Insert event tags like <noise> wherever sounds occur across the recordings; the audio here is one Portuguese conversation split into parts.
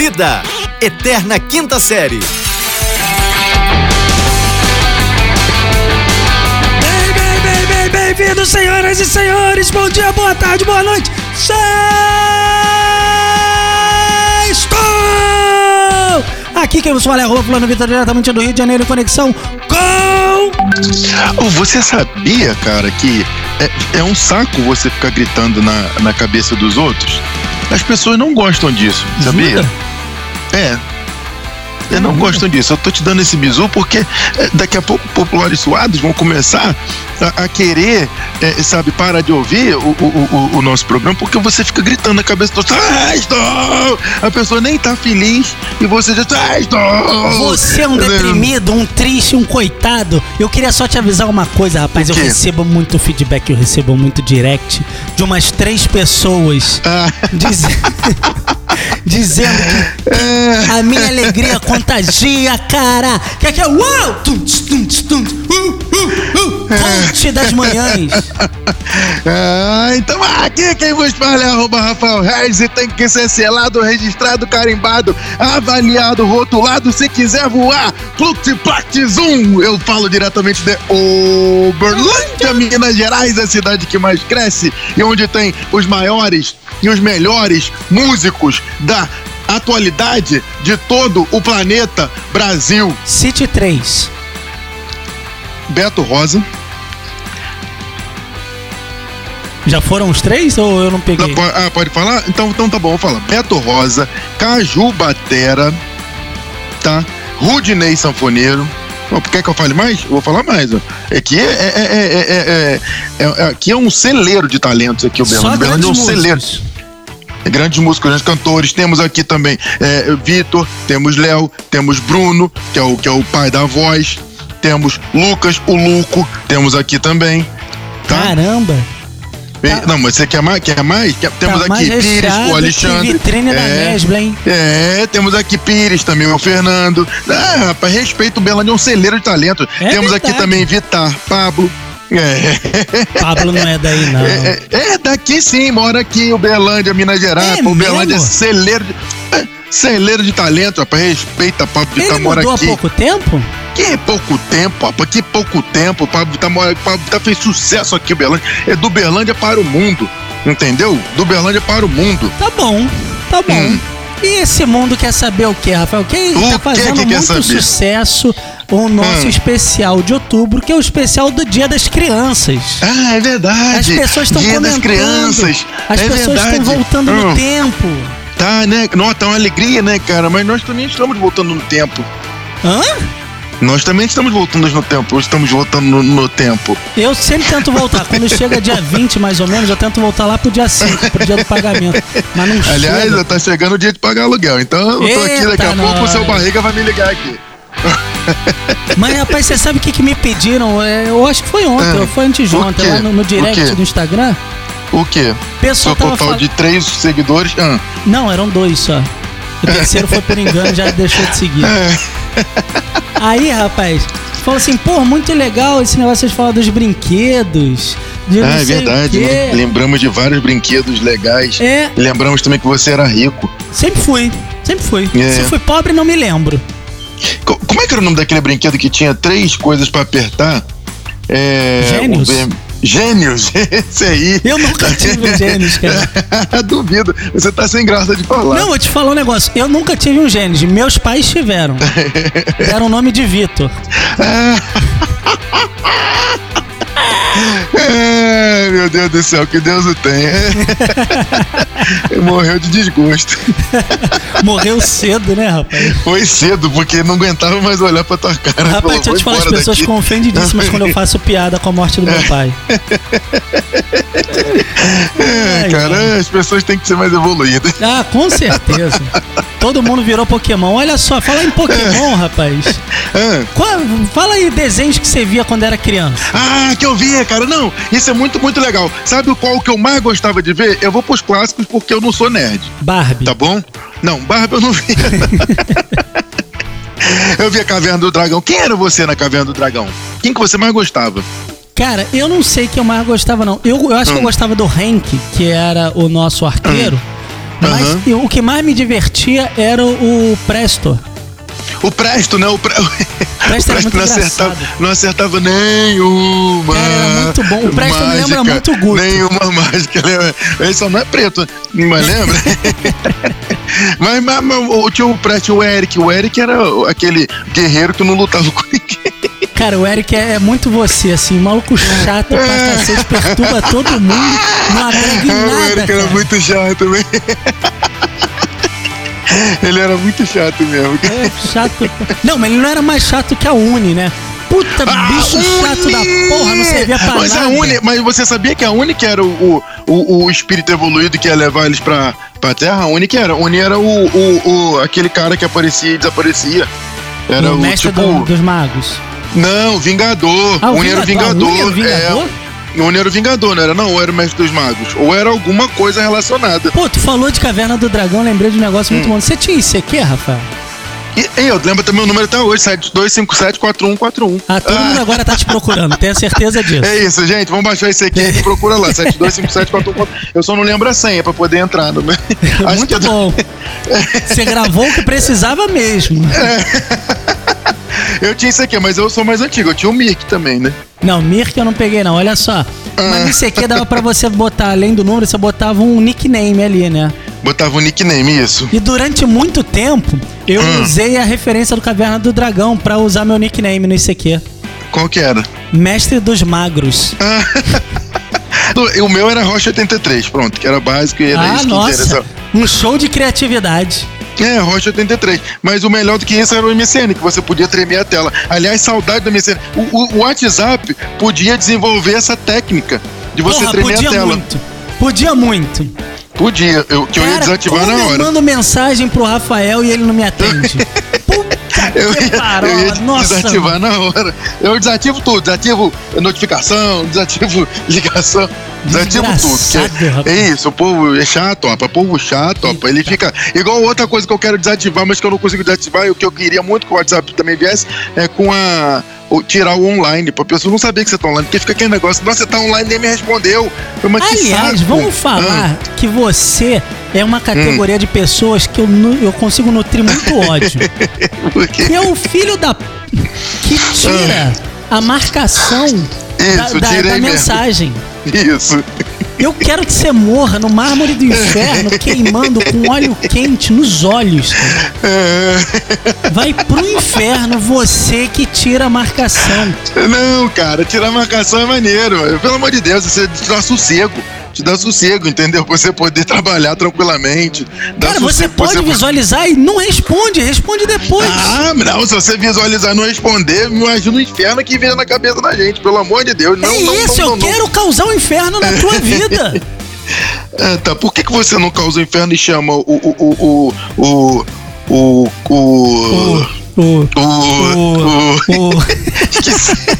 Vida, Eterna Quinta Série. Bem, bem, bem, bem, bem-vindos, senhoras e senhores. Bom dia, boa tarde, boa noite. Sextou! Aqui quem vos fala é arroba Fulano Vitor, diretamente do Rio de Janeiro, conexão com... Oh, você sabia, cara, que é, é um saco você ficar gritando na, na cabeça dos outros? As pessoas não gostam disso, sabia? Jura? É. Eu não gostam disso. Eu tô te dando esse bizu porque é, daqui a pouco populares suados vão começar a, a querer, é, sabe, parar de ouvir o, o, o, o nosso programa porque você fica gritando na cabeça outros. Ah, estou! A pessoa nem tá feliz e você já ah, estou! Você é um deprimido, um triste, um coitado. Eu queria só te avisar uma coisa, rapaz. Eu recebo muito feedback, eu recebo muito direct de umas três pessoas Ah, diz- <laughs> dizendo que a minha alegria contagia, cara. Que aqui é uau! Tum, tum, tum, uh, uh, uh, Conte das manhãs. Ah, então aqui quem vos fala é arroba Rafael Reis e tem que ser selado, registrado, carimbado, avaliado, rotulado se quiser voar. Plux Zoom. Eu falo diretamente de Uberlândia, Minas Gerais, a cidade que mais cresce e onde tem os maiores e os melhores músicos da atualidade de todo o planeta Brasil. City 3. Beto Rosa. Já foram os três ou eu não peguei? Ah, pode falar? Então, então tá bom, vou falar. Beto Rosa, Caju Batera, tá? Rudinei Sanfoneiro. Quer que eu fale mais? Eu vou falar mais. Ó. Aqui é, é, é, é, é, é- é- aqui é um celeiro de talentos aqui, o Berlândia. Berlândia é um grandes celeiro. Grandes músicos, grandes cantores. Temos aqui também é, Vitor, temos Léo, temos Bruno, que é, o, que é o pai da voz. Temos Lucas, o Luco, temos aqui também. Tá? Caramba. Tá- Não, mas você quer mais? Quer mais? Quer- temos tá aqui Pires, o Alexandre. Vitrine da é, Nesbla, hein? é, temos aqui Pires também, o Fernando. Ah, rapaz, respeito o Belândia, é um celeiro de talento. É temos aqui verdade. também Vitar, Pablo. É, Pablo não é daí, não. é, é, daqui sim, mora aqui, o Belândia, Minas Gerais. É o Belândia é celeiro de, é, celeiro de talento, rapaz. Respeita, Pablo Ele mora mudou há aqui. pouco tempo? Que pouco tempo, rapaz, que pouco tempo. Pablo Vittar, mora- Pablo Vittar fez sucesso aqui, Belândia. É do Berlândia para o mundo, entendeu? Do Berlândia para o mundo. Tá bom, tá bom. Hum. E esse mundo quer saber o que, Rafael? Quem O tá fazendo que quer muito saber? sucesso o nosso Hum. especial de outubro, que é o especial do Dia das Crianças. Ah, é verdade. As pessoas estão Dia comentando. das crianças. As é pessoas estão voltando no Hum, tempo. Tá, né? Nossa, tá uma alegria, né, cara? Mas nós também estamos voltando no tempo. Hã? Nós também estamos voltando no tempo. Estamos voltando no, no tempo. Eu sempre tento voltar. Quando chega dia <laughs> 20, mais ou menos, eu tento voltar lá pro dia 5, pro dia do pagamento. Mas não Aliás, chega. tá chegando o dia de pagar aluguel. Então eu tô aqui daqui a Eita, pouco, o seu nós. barriga vai me ligar aqui. Mas, rapaz, você sabe o que, que me pediram? É, Eu acho que foi ontem, ou foi antes de ontem, lá no, no direct do Instagram. O quê? Pessoal Seu total falando. de três seguidores. Ah, Não, eram dois só. O terceiro foi por engano, já deixou de seguir. <laughs> é. Aí, rapaz, falou assim, pô, muito legal esse negócio de falar dos brinquedos. De Ah, é verdade, né? Lembramos de vários brinquedos legais. É, lembramos também que você era rico. sempre fui. Sempre fui. É. Se fui pobre, não me lembro. Co- Como é que era o nome daquele brinquedo que tinha três coisas pra apertar? É, Gênios? Gênios, <laughs> esse aí. Eu nunca tive um gênios, cara. <laughs> Duvido, você tá sem graça de falar. Não, vou te falar um negócio. Eu nunca tive um gênios. Meus pais tiveram. <laughs> Deram o nome de Vitor. Ai, meu Deus do céu, que Deus o tenha. <laughs> Morreu de desgosto. Morreu cedo, né, rapaz? Foi cedo, porque não aguentava mais olhar pra tua cara. Rapaz, Falou, deixa eu te "Vou falar, as pessoas daqui." ficam ofendidíssimas quando eu faço piada com a morte do meu pai. É, Ai, cara, as pessoas têm que ser mais evoluídas. Ah, com certeza. Todo mundo virou Pokémon. Olha só, fala em Pokémon, <laughs> rapaz. Ah, Qual- fala aí desenhos que você via quando era criança. Ah, que eu via, cara. Não, isso é muito, muito legal. Sabe qual que eu mais gostava de ver? Eu vou pros clássicos porque eu não sou nerd, Barbie. tá bom? Não, Barbie eu não via. <laughs> eu via Caverna do Dragão. Quem era você na Caverna do Dragão? Quem que você mais gostava? Cara, eu não sei que eu mais gostava, não. Eu, eu acho que eu Hum. gostava do Hank, que era o nosso arqueiro. Mas e o que mais me divertia era o, o Presto. O Presto, né? O, pre... <laughs> o Presto era muito não, acertava, não acertava nenhuma. Cara, era muito bom. O Presto me lembra mágica, muito o Guto. Nenhuma mágica. lembra? Ele só não é preto, mas lembra? <laughs> mas, mas, mas o- tinha o Presto e o Eric. O Eric era o- aquele guerreiro que não lutava com ninguém. Cara, o Eric é, é muito você, assim, maluco chato pra cacete, perturba todo mundo, não agrega em <laughs> o nada, Eric era cara. muito chato também. <laughs> Ele era muito chato mesmo. É chato. Não, mas ele não era mais chato que a Uni, né? Puta, bicho Ah, chato Uni! da porra, não servia pra mas nada. A Uni, mas você sabia que a Uni que era o, o, o espírito evoluído que ia levar eles pra, pra Terra? A Uni que era? A Uni era o, o, o- aquele cara que aparecia e desaparecia. Era o o, mestre tipo... do- dos magos. Não, Vingador. Ah, o Uni era o Vingador. Vingador. A Uni era o Vingador? É, o Uni era o Vingador, não era não? Ou era o mestre dos magos? Ou era alguma coisa relacionada. Pô, tu falou de Caverna do Dragão, lembrei de um negócio Hum. muito bom. Você tinha isso aqui, Rafael? E, eu lembro também o número até hoje, 72574141. Ah, todo mundo agora tá te procurando, tenha certeza disso. É isso, gente. Vamos baixar esse aqui e procura lá. 72574141. Eu só não lembro a senha pra poder entrar. <laughs> Acho Muito que é bom. <laughs> Você gravou o que precisava mesmo. Eu tinha isso aqui, mas eu sou mais antigo. Eu tinha o Mirk também, né? Não, Mirk eu não peguei, não. Olha só. Ah. Mas isso aqui dava pra você botar, além do número, você botava um nickname ali, né? Botava o nickname, isso. E durante muito tempo, eu Hum. usei a referência do Caverna do Dragão pra usar meu nickname no ICQ. Qual que era? Mestre dos Magros. <laughs> O meu era Rocha 83, pronto, que era básico e era ah, isso que nossa. interessava. Um show de criatividade. É, Rocha 83. Mas o melhor do que isso era o MSN, que você podia tremer a tela. Aliás, saudade do MSN. O, o- o WhatsApp podia desenvolver essa técnica de você Porra, tremer podia a tela. muito. Podia muito. Podia, eu, que eu ia Cara, desativar na eu hora. mando mensagem pro Rafael e ele não me <laughs> atende. Puta Eu que ia, parola. eu ia Nossa. desativar na hora. Eu desativo tudo, desativo notificação, desativo <laughs> ligação. Desgraçado, porque rapaz. é isso, o povo é chato, opa, o povo chato, opa, ele fica. Igual outra coisa que eu quero desativar, mas que eu não consigo desativar, e o que eu queria muito que o WhatsApp também viesse, é com a. Tirar o online, pra pessoa não saber que você tá online, porque fica aquele negócio, nossa, você tá online nem me respondeu. Mas que Aliás, vamos falar Ah, que você é uma categoria Hum. de pessoas que eu, eu consigo nutrir muito <laughs> ódio. que é o filho da. que tira a marcação da, Isso, da- tirei da mesmo. <laughs> Isso. Eu quero que você morra no mármore do inferno, <laughs> queimando com óleo quente nos olhos. cara. É. Vai pro inferno você que tira a marcação. Não, cara, tirar a marcação é maneiro. Pelo amor de Deus, você te dá sossego. Te dá sossego, entendeu? Pra você poder <laughs> trabalhar tranquilamente. Cara, você pode visualizar e não responde, responde depois. Ah, não, se você visualizar e não responder, imagina o inferno que vem na cabeça da gente, pelo amor de Deus. Não, é não, isso, não, eu não, não. quero causar o inferno na tua <laughs> vida. É, tá, por que, que você não causa o inferno e chama o. o. o. o. o. o. o. O, o, o. o, o, <laughs> Esqueci.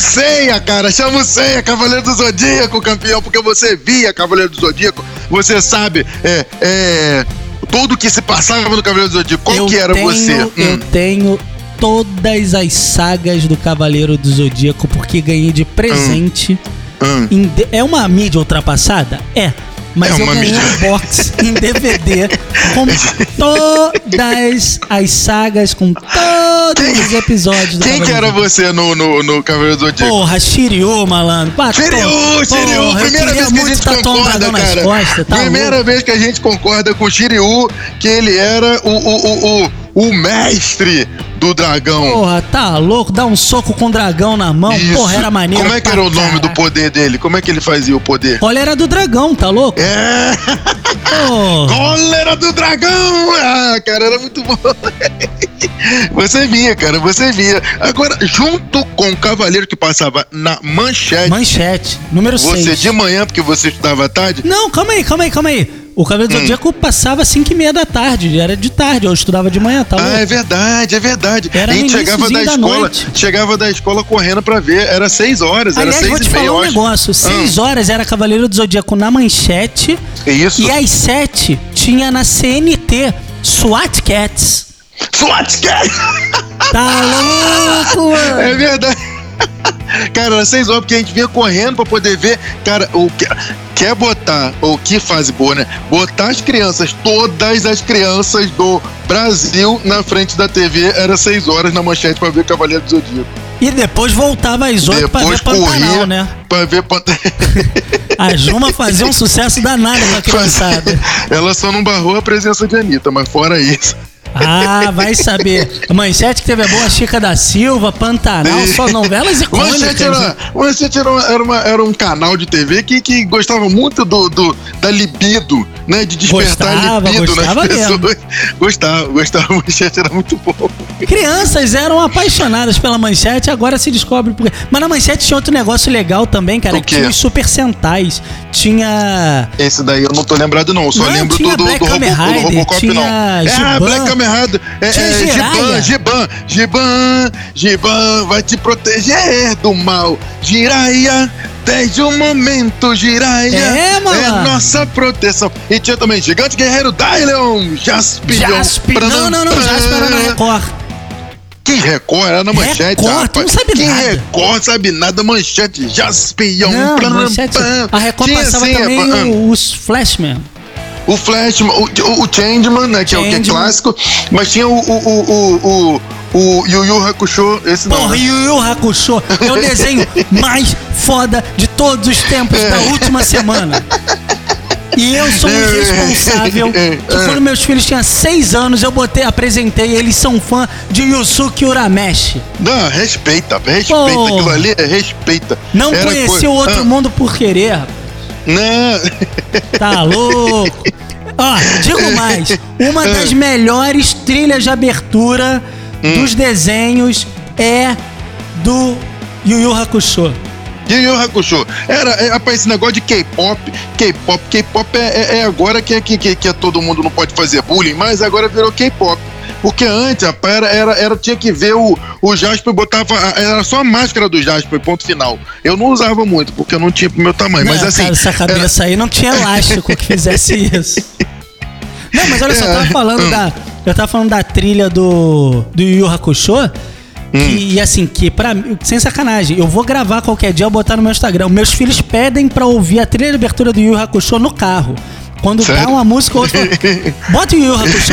O Seiya, cara, chama o Seiya, Cavaleiro do Zodíaco, campeão, porque você via Cavaleiro do Zodíaco, você sabe, é, é, tudo que se passava no Cavaleiro do Zodíaco, qual eu que era tenho, você? Eu Hum. tenho todas as sagas do Cavaleiro do Zodíaco porque ganhei de presente. Hum. D- É uma mídia ultrapassada? É. Mas É eu ganhei mídia. um box em DVD com todas as sagas, com todos os episódios do Quem que Cavaleiro era do você no, no, no Cavaleiro do Zodíaco? Porra, Shiryu, malandro. Pá, Shiryu, porra, Shiryu, eu primeira vez que a gente um concorda, cara. costas, tá primeira louco? vez que a gente concorda com o Shiryu, que ele era o, o, o, o, o mestre do dragão. Porra, tá louco? Dá um soco com um dragão na mão. Isso. Porra, era maneiro. Como é que era o nome caralho. do poder dele? Como é que ele fazia o poder? Olha, era do dragão, tá louco? É, Porra. cólera do dragão! Ah, cara, era muito bom. Você via, cara, você via. Agora, junto com o cavaleiro que passava na manchete, Manchete, número você 6. de manhã, porque você estudava à tarde, Não, calma aí, calma aí, calma aí. O Cavaleiro do Hum. Zodíaco passava 5 e meia da tarde, era de tarde, eu estudava de manhã, tá Ah, é verdade, é verdade. Era a gente chegava da da escola, noite. chegava da escola correndo pra ver. Era seis horas, era Aliás, seis vou te e falar um eu negócio. 6 horas era Cavaleiro do Zodíaco na manchete isso. e às 7 tinha na CNT SWAT Cats. SWAT Cat! <laughs> Tá louco, mano? É verdade. <laughs> Cara, era seis horas porque a gente vinha correndo pra poder ver. Cara, o que. Quer botar, ou que fase boa, né? Botar as crianças, todas as crianças do Brasil na frente da TV, era seis horas na manchete pra ver Cavaleiro do Zodíaco. E depois voltava às oito pra ver Pantanal, né? pra ver Pantanal. <laughs> A Juma fazia um sucesso danado com a criançada. Ela só não barrou a presença de Anitta, mas fora isso. Ah, vai saber. Manchete que teve a boa Chica da Silva, Pantanal, só novelas <laughs> icônicas. Manchete, era, Manchete era, era, uma- era um canal de TV que, que gostava muito do, do- da libido, né? De despertar Gostava, libido gostava nas mesmo. pessoas. <laughs> Gostava, gostava. Manchete era muito bom. Crianças eram apaixonadas pela manchete, agora se descobre por quê. Mas na manchete tinha outro negócio legal também, cara. Tinha os super sentais. Tinha. Esse daí eu não tô lembrado, não. Eu só Não, lembro do, do, Black do, Robo- Kamen do Rider, Robocop, tinha não. É, Giban. Black Kamen Rider. É, Tinha é. Giban, Giban, Giban, Giban vai te proteger do mal. Jiraiya, desde o momento, Jiraiya. É, mano. É nossa proteção. E tinha também Gigante Guerreiro Dylion, Jaspion. Jaspe. Não, não, não, Jaspe era na Record. Que Record? Era na manchete, Record, rapaz. não sabe que nada. Record sabe nada, manchete, Jaspion. Não, pram, manchete. pam. A Record Tinha, passava assim, também é, os Flashman. o Flash, o, o, o Changeman, né? Que é o que é clássico. Mas tinha o, o, o, o, Yu Yu Hakusho, esse não. Porra, né? Yu Yu Hakusho é o <laughs> desenho mais foda de todos os tempos da última semana. <laughs> E eu sou um <laughs> irresponsável <laughs> que quando meus filhos tinham seis anos, eu botei, apresentei, eles são fã de Yusuke Urameshi. Não, respeita, respeita. Pô. Aquilo ali é respeita. Não Era conheci o outro Ah, mundo por querer, rapaz. Não. Tá louco? <laughs> Ó, digo mais. Uma das melhores trilhas de abertura dos desenhos é do Yu Yu Hakusho. Yu Yu Hakusho. Era, é, rapaz, esse negócio de K-pop, K-pop, K-pop é, é- é agora que, é- que, que, que é todo mundo não pode fazer bullying, mas agora virou K-pop. Porque antes, rapaz, era, era, era- tinha que ver o, o Jasper botava. Era só a máscara do Jasper, ponto final. Eu não usava muito, porque eu não tinha pro meu tamanho. mas Não, assim. cara, essa cabeça aí não tinha elástico que fizesse <laughs> isso. Não, mas olha só, eu tava falando Hum. da. Eu tava falando da trilha do. do Yu Hakusho. Hum. Que, e assim, que pra mim, sem sacanagem, eu vou gravar qualquer dia, eu botar no meu Instagram. Meus filhos pedem pra ouvir a trilha de abertura do Yu Hakusho no carro. Quando dá Sério? uma música, o outro fala, <laughs> bota o Yu Hakusho.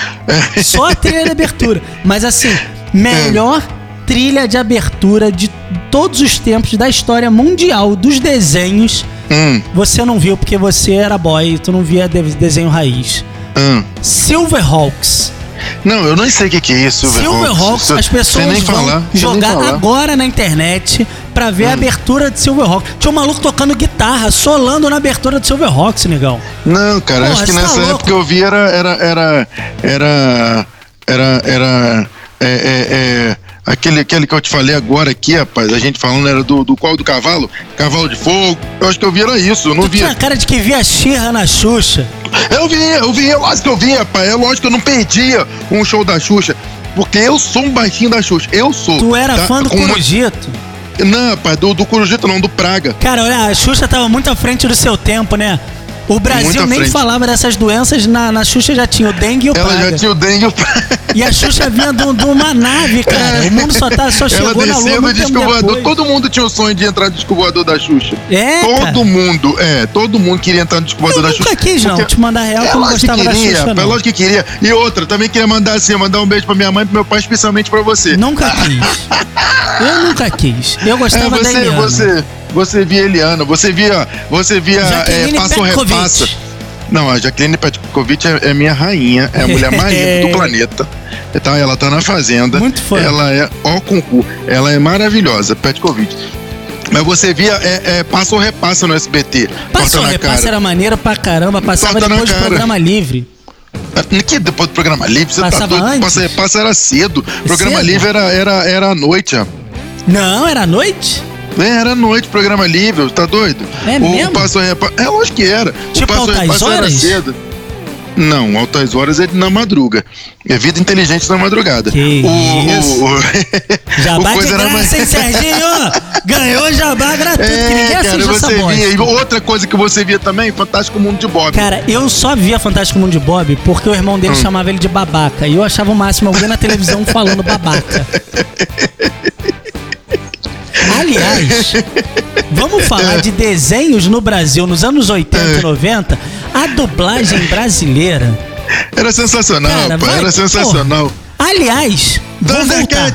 <laughs> Só a trilha de abertura. Mas assim, melhor trilha de abertura de todos os tempos da história mundial dos desenhos. Hum, Você não viu porque você era boy, tu não via de- desenho raiz. hum. Silverhawks. Não, eu nem sei o que, que é isso. Silverhawks, as pessoas vão falar, jogar. Hum. agora na internet pra ver a abertura de Silverhawks. Tinha um maluco tocando guitarra, solando na abertura de Silverhawks, negão. Não, cara, Porra, acho que tá nessa louco? época eu vi era. Era. Era. Era. Era. era é, é, é, aquele, aquele que eu te falei agora aqui, rapaz. A gente falando era do, do qual do cavalo? Cavalo de fogo. Eu acho que eu vi era isso, eu não Tu tinha vi. cara de que via Xirra na Xuxa. Eu vi, eu vi, é lógico que eu vi, rapaz. É lógico que eu não perdia um show da Xuxa. Porque eu sou um baixinho da Xuxa. Eu sou. Tu era tá? fã do Com uma- Corujito. Não, rapaz, do, do Corujito não, do Praga. Cara, olha, a Xuxa tava muito à frente do seu tempo, né? O Brasil nem falava dessas doenças, na, na Xuxa já tinha o dengue e o Ela praga. já tinha o dengue e o Praga. E a Xuxa vinha de um- de uma nave, cara. O mundo só, tá, só Ela chegou na lua muito tempo depois. Todo mundo tinha o sonho de entrar no disco voador da Xuxa. É, Todo cara. mundo, é, todo mundo queria entrar no disco voador Eu da nunca Xuxa. quis, não. Te mandar real, que É eu não lógico que gostava da queria, Xuxa, é não. lógico que queria. E outra, também queria mandar assim, mandar um beijo pra minha mãe e pro meu pai, especialmente pra você. Nunca quis. <laughs> Eu nunca quis. Eu É, gostava da você, Eliana. você, você via Eliana, você via, você via é, Jaqueline passo ou repassa. Não, a Jacqueline Petkovic é, é minha rainha, é a mulher <laughs> mais linda do planeta. Tá, ela tá na fazenda. Muito fã. Ela é ó concurso. Ela é maravilhosa, Petkovic. Mas você via é, é, passa ou repassa no SBT. Passou, Torta na repassa cara. era maneiro pra caramba. Passava Torta depois do programa livre. Que depois do programa livre, você Passava tá doido? antes? Passa, repassa era cedo. Programa Cedo? livre era, era, era à noite, ó. Não, era à noite? É, era noite, programa livre, tá doido? É o mesmo? Passo a. É lógico que era. Tipo o Passo a Repasso era cedo. Não, altas horas é na madruga. É vida inteligente na madrugada. Que o, isso. o, <laughs> o, Jabá de graça, mais- hein, Serginho? <laughs> Ganhou jabá gratuito, que ninguém É, cara, você via. E outra coisa que você via também, Fantástico Mundo de Bob. Cara, eu só via Fantástico Mundo de Bob porque o irmão Hum. dele chamava ele de babaca. E eu achava o máximo alguém na televisão falando babaca. <laughs> Aliás, Vamos falar de desenhos no Brasil nos anos 80 e 90. A dublagem brasileira. Era sensacional, Cara, pô, vai- era sensacional. Aliás, vou voltar.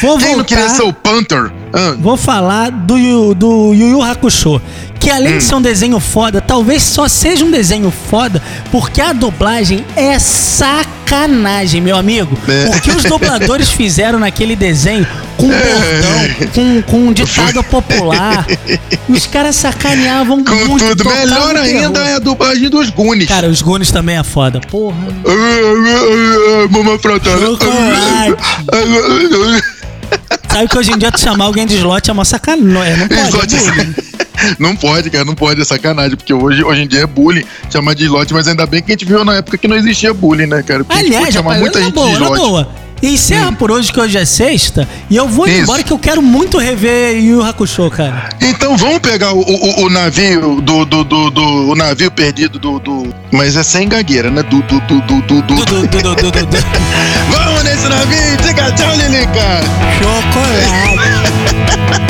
Vou Quem não queria voltar. ser o Panther? Ah, Vou falar do, do Yu Yu Hakusho. Que além Hum. de ser um desenho foda, talvez só seja um desenho foda porque a dublagem é sacanagem, meu amigo. É. O que os dubladores fizeram naquele desenho com <laughs> bordão, com, com um ditado popular. Os caras sacaneavam com muito. tudo. Melhor ainda é a dublagem dos Goonies. Cara, os Goonies também é foda. Porra. Mamãe frota. Chocolate. Sabe que hoje em dia tu chamar alguém de slot é uma sacanagem. Não, é, não pode. Slot é é bullying. Não pode, cara, não pode, é sacanagem, porque hoje, hoje em dia é bullying chamar de slot, mas ainda bem que a gente viu na época que não existia bullying, né, cara? Porque Aliás, pode chamar rapaz, muita na gente boa, de na slot. boa. E encerra por hoje, que hoje é sexta. E eu vou Isso. embora que eu quero muito rever Yu Hakusho, cara. Então vamos pegar o, o, o navio do, do, do, do- o navio perdido do, do. Mas é sem gagueira, né? Do, do, do, do, do, do. Du, du. Vamos nesse navio, diga tchau, Lilica! Chocolate.